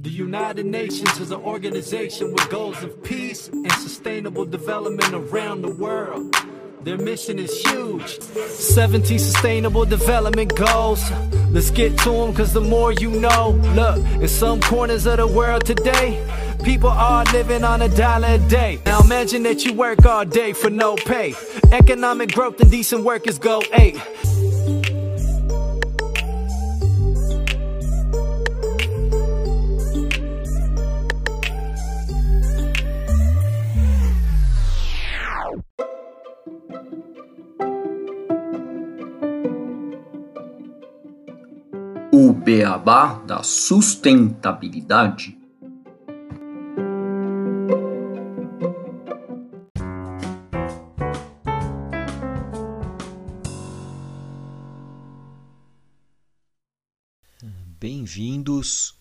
The United Nations is an organization with goals of peace and sustainable development around the world. Their mission is huge. 17 sustainable development goals. Let's get to them cause the more you know. Look, in some corners of the world today, people are living on a dollar a day. Now imagine that you work all day for no pay. Economic growth and decent workers go eight. O beabá da sustentabilidade. Bem-vindos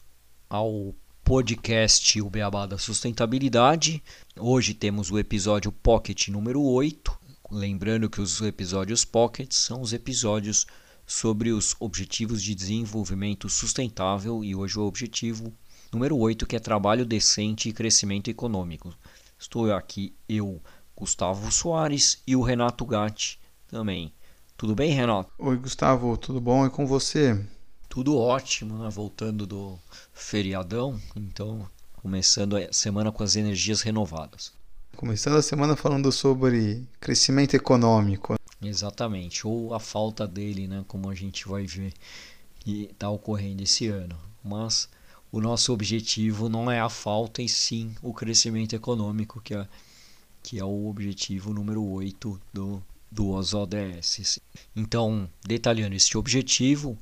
ao podcast O Beabá da Sustentabilidade. Hoje temos o episódio Pocket número 8. Lembrando que os episódios Pocket são os episódios sobre os Objetivos de Desenvolvimento Sustentável e hoje o objetivo número 8, que é trabalho decente e crescimento econômico. Estou aqui eu, Gustavo Soares e o Renato Gatti também. Tudo bem, Renato? Oi, Gustavo, tudo bom? E com você? Tudo ótimo, né? voltando do feriadão, então começando a semana com as energias renovadas. Começando a semana falando sobre crescimento econômico. Exatamente, ou a falta dele, né, como a gente vai ver que está ocorrendo esse ano. Mas o nosso objetivo não é a falta, e sim o crescimento econômico, que é, que é o objetivo número 8 do, dos ODS. Então, detalhando este objetivo,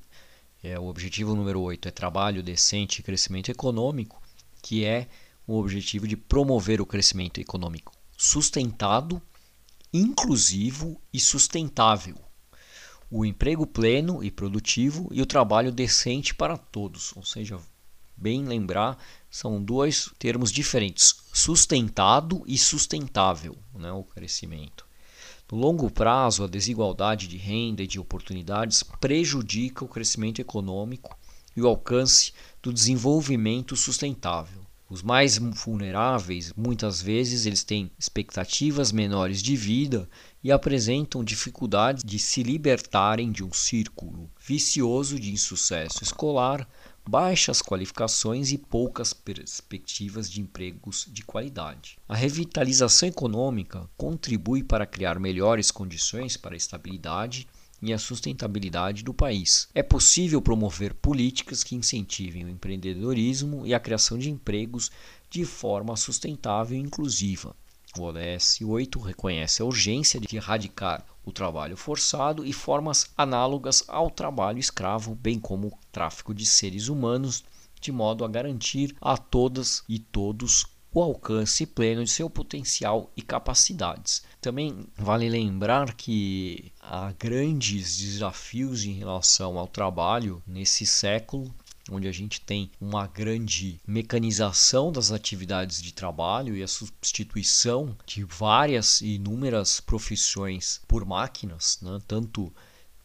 é, o objetivo número 8 é trabalho decente e crescimento econômico, que é o objetivo de promover o crescimento econômico sustentado inclusivo e sustentável, o emprego pleno e produtivo e o trabalho decente para todos. Ou seja, bem lembrar, são dois termos diferentes: sustentado e sustentável, né, o crescimento. No longo prazo, a desigualdade de renda e de oportunidades prejudica o crescimento econômico e o alcance do desenvolvimento sustentável. Os mais vulneráveis, muitas vezes, eles têm expectativas menores de vida e apresentam dificuldades de se libertarem de um círculo vicioso de insucesso escolar, baixas qualificações e poucas perspectivas de empregos de qualidade. A revitalização econômica contribui para criar melhores condições para a estabilidade e a sustentabilidade do país. É possível promover políticas que incentivem o empreendedorismo e a criação de empregos de forma sustentável e inclusiva. O ODS 8 reconhece a urgência de erradicar o trabalho forçado e formas análogas ao trabalho escravo, bem como o tráfico de seres humanos, de modo a garantir a todas e todos o alcance pleno de seu potencial e capacidades. Também vale lembrar que há grandes desafios em relação ao trabalho nesse século onde a gente tem uma grande mecanização das atividades de trabalho e a substituição de várias e inúmeras profissões por máquinas, né? tanto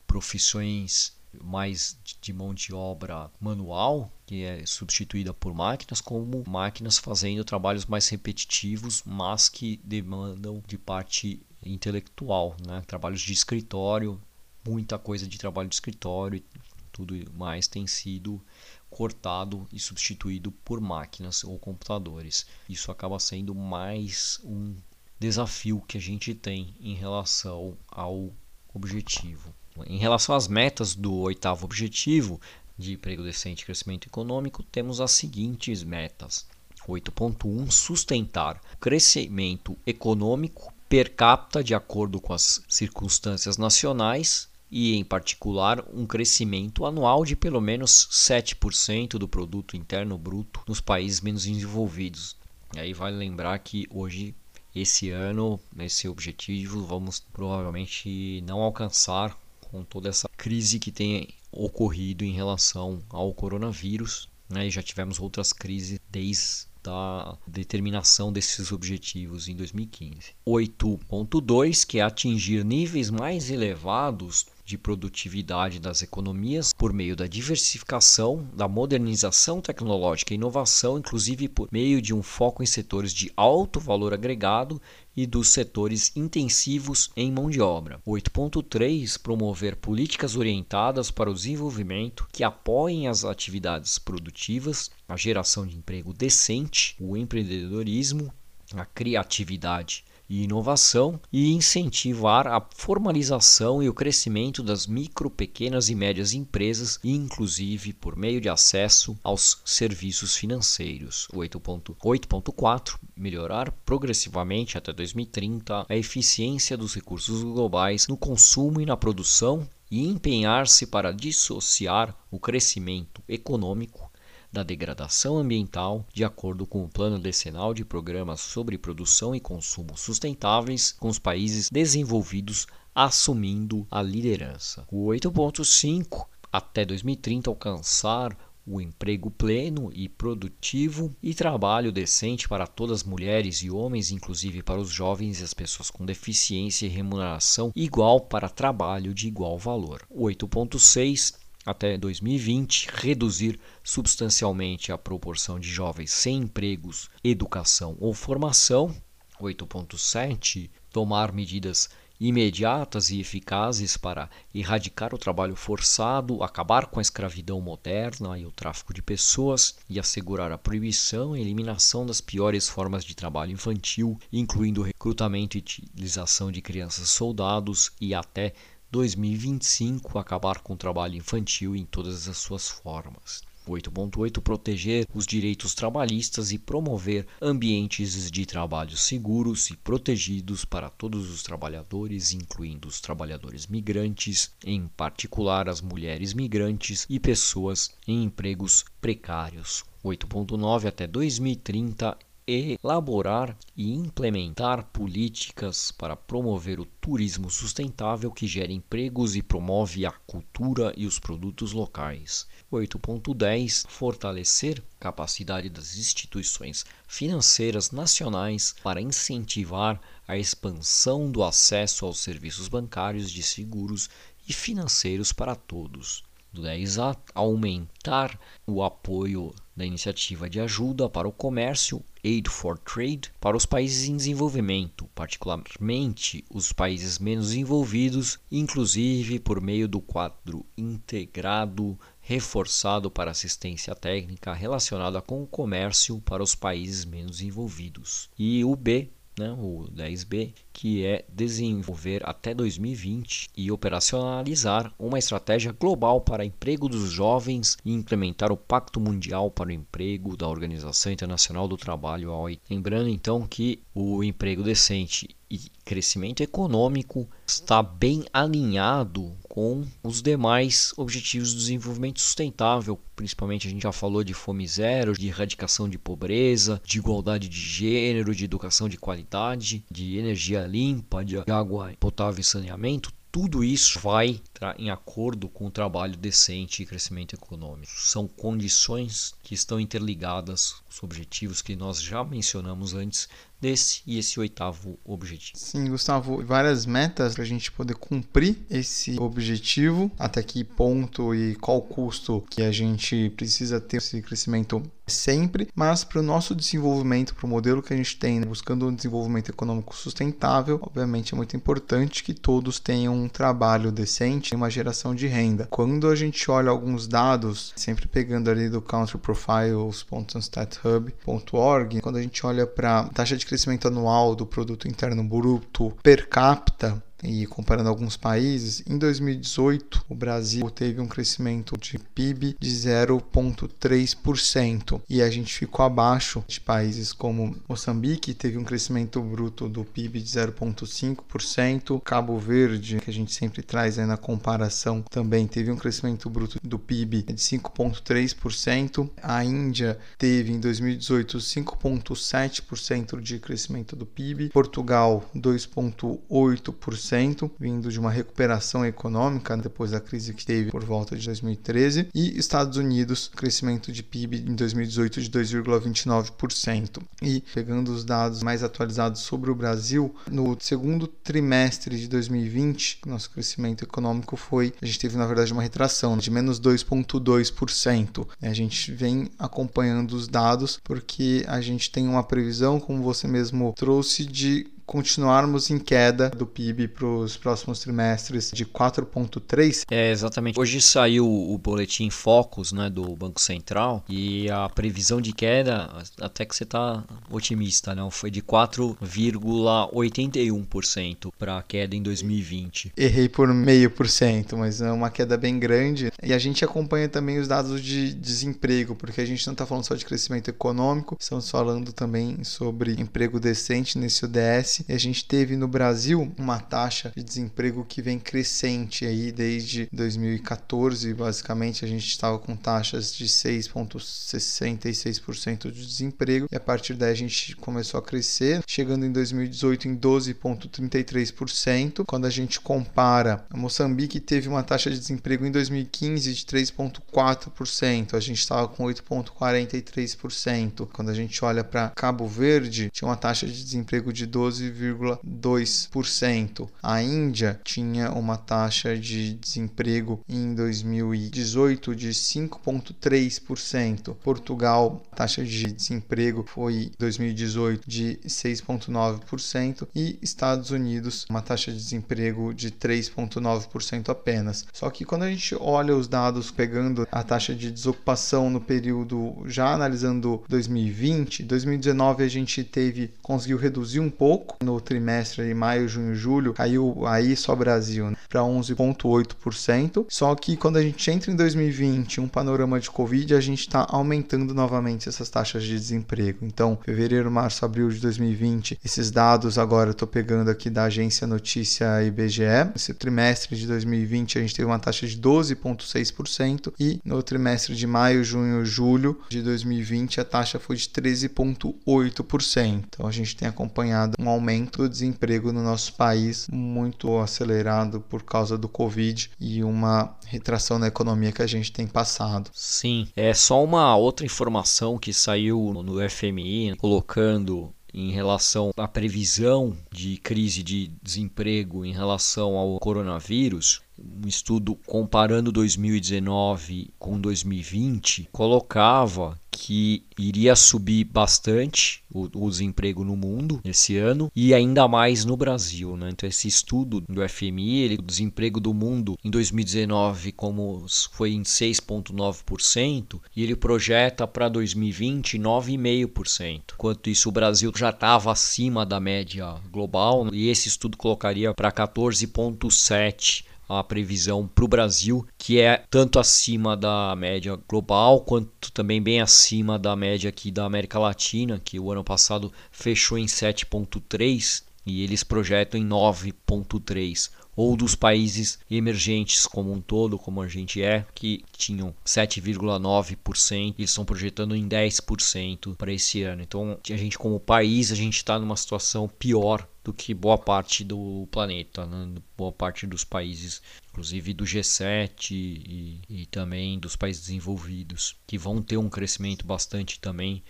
profissões mais de mão de obra manual, que é substituída por máquinas, como máquinas fazendo trabalhos mais repetitivos, mas que demandam de parte intelectual, né? trabalhos de escritório, muita coisa de trabalho de escritório e tudo mais tem sido cortado e substituído por máquinas ou computadores. Isso acaba sendo mais um desafio que a gente tem em relação ao objetivo. Em relação às metas do oitavo objetivo de emprego decente e crescimento econômico, temos as seguintes metas. 8.1 sustentar o crescimento econômico per capita de acordo com as circunstâncias nacionais e, em particular, um crescimento anual de pelo menos 7% do produto interno bruto nos países menos desenvolvidos. E aí vale lembrar que hoje esse ano, nesse objetivo, vamos provavelmente não alcançar com toda essa crise que tem ocorrido em relação ao coronavírus. Né? E já tivemos outras crises desde a determinação desses objetivos em 2015. 8.2, que é atingir níveis mais elevados de produtividade das economias por meio da diversificação, da modernização tecnológica e inovação, inclusive por meio de um foco em setores de alto valor agregado e dos setores intensivos em mão de obra. 8.3 promover políticas orientadas para o desenvolvimento que apoiem as atividades produtivas, a geração de emprego decente, o empreendedorismo, a criatividade e inovação e incentivar a formalização e o crescimento das micro, pequenas e médias empresas, inclusive por meio de acesso aos serviços financeiros. 8.8.4 melhorar progressivamente até 2030 a eficiência dos recursos globais no consumo e na produção e empenhar-se para dissociar o crescimento econômico da degradação ambiental, de acordo com o Plano Decenal de Programas sobre Produção e Consumo Sustentáveis, com os países desenvolvidos assumindo a liderança. O 8.5 até 2030 alcançar o emprego pleno e produtivo e trabalho decente para todas as mulheres e homens, inclusive para os jovens e as pessoas com deficiência e remuneração igual para trabalho de igual valor. 8.6 até 2020, reduzir substancialmente a proporção de jovens sem empregos, educação ou formação. 8.7 tomar medidas imediatas e eficazes para erradicar o trabalho forçado, acabar com a escravidão moderna e o tráfico de pessoas e assegurar a proibição e eliminação das piores formas de trabalho infantil, incluindo recrutamento e utilização de crianças soldados e até 2025 acabar com o trabalho infantil em todas as suas formas. 8.8 Proteger os direitos trabalhistas e promover ambientes de trabalho seguros e protegidos para todos os trabalhadores, incluindo os trabalhadores migrantes, em particular as mulheres migrantes e pessoas em empregos precários. 8.9 até 2030 elaborar e implementar políticas para promover o turismo sustentável que gera empregos e promove a cultura e os produtos locais. 8.10 Fortalecer capacidade das instituições financeiras nacionais para incentivar a expansão do acesso aos serviços bancários de seguros e financeiros para todos. 10A aumentar o apoio da iniciativa de ajuda para o comércio Aid for Trade para os países em desenvolvimento, particularmente os países menos desenvolvidos, inclusive por meio do quadro integrado reforçado para assistência técnica relacionada com o comércio para os países menos desenvolvidos. E o B né, o 10B, que é desenvolver até 2020 e operacionalizar uma estratégia global para emprego dos jovens e implementar o Pacto Mundial para o Emprego da Organização Internacional do Trabalho, a OIT. Lembrando então que o emprego decente e crescimento econômico está bem alinhado com os demais objetivos do desenvolvimento sustentável. Principalmente a gente já falou de fome zero, de erradicação de pobreza, de igualdade de gênero, de educação de qualidade, de energia limpa, de água potável e saneamento. Tudo isso vai em acordo com o trabalho decente e crescimento econômico. São condições que estão interligadas os objetivos que nós já mencionamos antes desse e esse oitavo objetivo. Sim, Gustavo, várias metas para a gente poder cumprir esse objetivo, até que ponto e qual custo que a gente precisa ter esse crescimento sempre, mas para o nosso desenvolvimento, para o modelo que a gente tem, né, buscando um desenvolvimento econômico sustentável, obviamente é muito importante que todos tenham um trabalho decente e uma geração de renda. Quando a gente olha alguns dados, sempre pegando ali do countryprofiles.stathub.org, quando a gente olha para taxa de crescimento anual do produto interno bruto per capita, e comparando alguns países, em 2018 o Brasil teve um crescimento de PIB de 0,3% e a gente ficou abaixo de países como Moçambique, teve um crescimento bruto do PIB de 0,5%, Cabo Verde, que a gente sempre traz aí na comparação, também teve um crescimento bruto do PIB de 5,3%, a Índia teve em 2018 5,7% de crescimento do PIB, Portugal 2,8%, 2%, vindo de uma recuperação econômica depois da crise que teve por volta de 2013, e Estados Unidos, crescimento de PIB em 2018 de 2,29%. E pegando os dados mais atualizados sobre o Brasil, no segundo trimestre de 2020, nosso crescimento econômico foi, a gente teve na verdade uma retração de menos 2,2%. A gente vem acompanhando os dados porque a gente tem uma previsão, como você mesmo trouxe, de continuarmos em queda do PIB para os próximos trimestres de 4,3. É, exatamente. Hoje saiu o boletim Focus né, do Banco Central e a previsão de queda, até que você está otimista, não? foi de 4,81% para a queda em 2020. Errei por meio por cento, mas é uma queda bem grande. E a gente acompanha também os dados de desemprego, porque a gente não está falando só de crescimento econômico, estamos falando também sobre emprego decente nesse ODS e a gente teve no Brasil uma taxa de desemprego que vem crescente aí desde 2014, basicamente a gente estava com taxas de 6,66% de desemprego e a partir daí a gente começou a crescer, chegando em 2018 em 12,33%. Quando a gente compara, Moçambique teve uma taxa de desemprego em 2015 de 3,4%, a gente estava com 8,43%. Quando a gente olha para Cabo Verde, tinha uma taxa de desemprego de 12 12,2%. A Índia tinha uma taxa de desemprego em 2018 de 5,3%. Portugal, taxa de desemprego foi em 2018 de 6,9% e Estados Unidos, uma taxa de desemprego de 3,9% apenas. Só que quando a gente olha os dados pegando a taxa de desocupação no período já analisando 2020, 2019 a gente teve conseguiu reduzir um pouco no trimestre de maio, junho, julho, caiu aí só Brasil né, para 11,8%. Só que quando a gente entra em 2020, um panorama de Covid, a gente está aumentando novamente essas taxas de desemprego. Então, fevereiro, março, abril de 2020, esses dados agora eu estou pegando aqui da agência notícia IBGE. Esse trimestre de 2020 a gente teve uma taxa de 12,6% e no trimestre de maio, junho, julho de 2020 a taxa foi de 13,8%. Então a gente tem acompanhado um aumento aumento do desemprego no nosso país, muito acelerado por causa do Covid e uma retração na economia que a gente tem passado. Sim, é só uma outra informação que saiu no FMI colocando em relação à previsão de crise de desemprego em relação ao coronavírus, um estudo comparando 2019 com 2020 colocava que iria subir bastante o, o, desemprego no mundo esse ano e ainda mais no Brasil. Né? Então, esse estudo do FMI, ele, o desemprego do mundo em 2019 como foi em 6,9% e ele projeta para 2020 9,5%. Enquanto isso, o Brasil já estava acima da média global e esse estudo colocaria para 14,7% a previsão para o Brasil, que é tanto acima da média global quanto também bem acima da média aqui da América Latina, que o ano passado fechou em 7,3 e eles projetam em 9,3 ou dos países emergentes como um todo, como a gente é, que tinham 7,9%, eles estão projetando em 10% para esse ano. Então, a gente como país, a gente está numa situação pior do que boa parte do planeta, né? boa parte dos países, inclusive do G7 e, e também dos países desenvolvidos, que vão ter um crescimento bastante também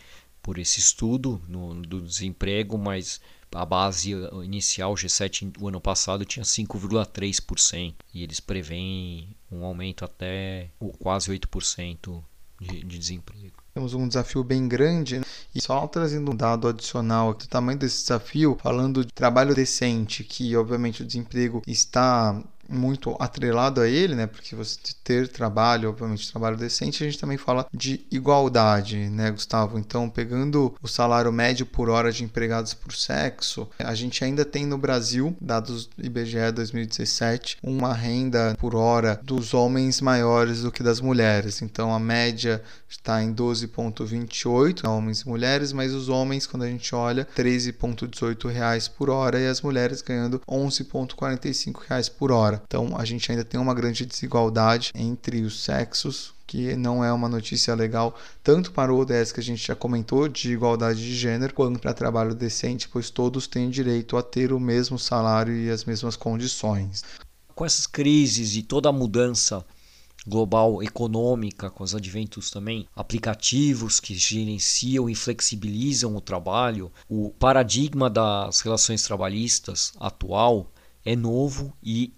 por esse estudo no, do desemprego, mas a base inicial G7 o ano passado tinha 5,3% e eles preveem um aumento até quase 8% de, de desemprego. Temos um desafio bem grande né? e só trazendo um dado adicional do tamanho desse desafio, falando de trabalho decente, que obviamente o desemprego está muito atrelado a ele, né? Porque você ter trabalho, obviamente trabalho decente, a gente também fala de igualdade, né, Gustavo? Então, pegando o salário médio por hora de empregados por sexo, a gente ainda tem no Brasil, dados IBGE 2017, uma renda por hora dos homens maiores do que das mulheres. Então, a média está em 12,28 homens e mulheres, mas os homens, quando a gente olha, 13,18 reais por hora e as mulheres ganhando 11,45 reais por hora. Então a gente ainda tem uma grande desigualdade entre os sexos, que não é uma notícia legal tanto para o ODS que a gente já comentou de igualdade de gênero, quanto para trabalho decente, pois todos têm direito a ter o mesmo salário e as mesmas condições. Com essas crises e toda a mudança global econômica, com os adventos também, aplicativos que gerenciam e flexibilizam o trabalho, o paradigma das relações trabalhistas atual é novo e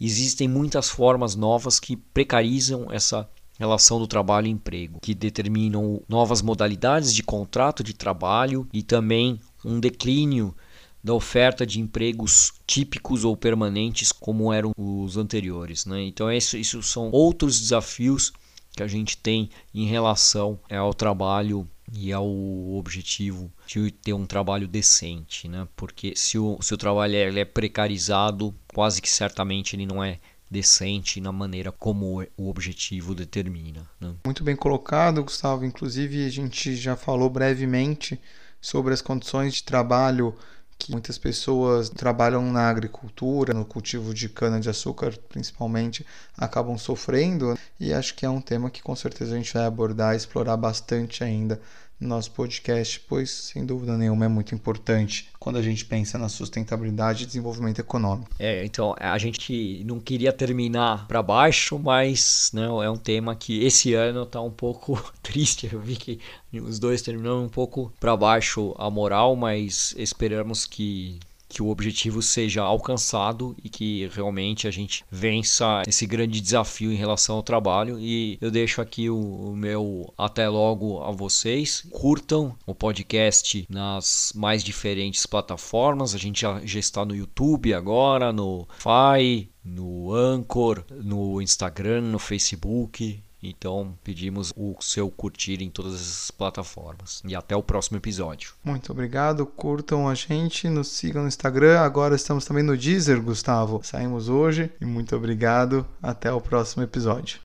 existem muitas formas novas que precarizam essa relação do trabalho e emprego, que determinam novas modalidades de contrato de trabalho e também um declínio da oferta de empregos típicos ou permanentes como eram os anteriores. Né? Então, isso, isso são outros desafios que a gente tem em relação ao trabalho e ao objetivo de ter um trabalho decente, né? Porque se o, se o trabalho é, é precarizado, quase que certamente ele não é decente na maneira como o objetivo determina. Né? Muito bem colocado, Gustavo. Inclusive, a gente já falou brevemente sobre as condições de trabalho que muitas pessoas trabalham na agricultura, no cultivo de cana-de-açúcar principalmente, acabam sofrendo. E acho que é um tema que com certeza a gente vai abordar e explorar bastante ainda no nosso podcast, pois sem dúvida nenhuma é muito importante quando a gente pensa na sustentabilidade e desenvolvimento econômico. É, então a gente não queria terminar para baixo, mas não né, é um tema que esse ano está um pouco triste. Eu vi que os dois terminaram um pouco para baixo a moral, mas esperamos que que o objetivo seja alcançado e que realmente a gente vença esse grande desafio em relação ao trabalho. E eu deixo aqui o, o meu até logo a vocês. Curtam o podcast nas mais diferentes plataformas. A gente já, já está no YouTube agora, no Fai, no Anchor, no Instagram, no Facebook. Então pedimos o seu curtir em todas as plataformas. E até o próximo episódio. Muito obrigado. Curtam a gente, nos sigam no Instagram. Agora estamos também no Deezer, Gustavo. Saímos hoje e muito obrigado. Até o próximo episódio.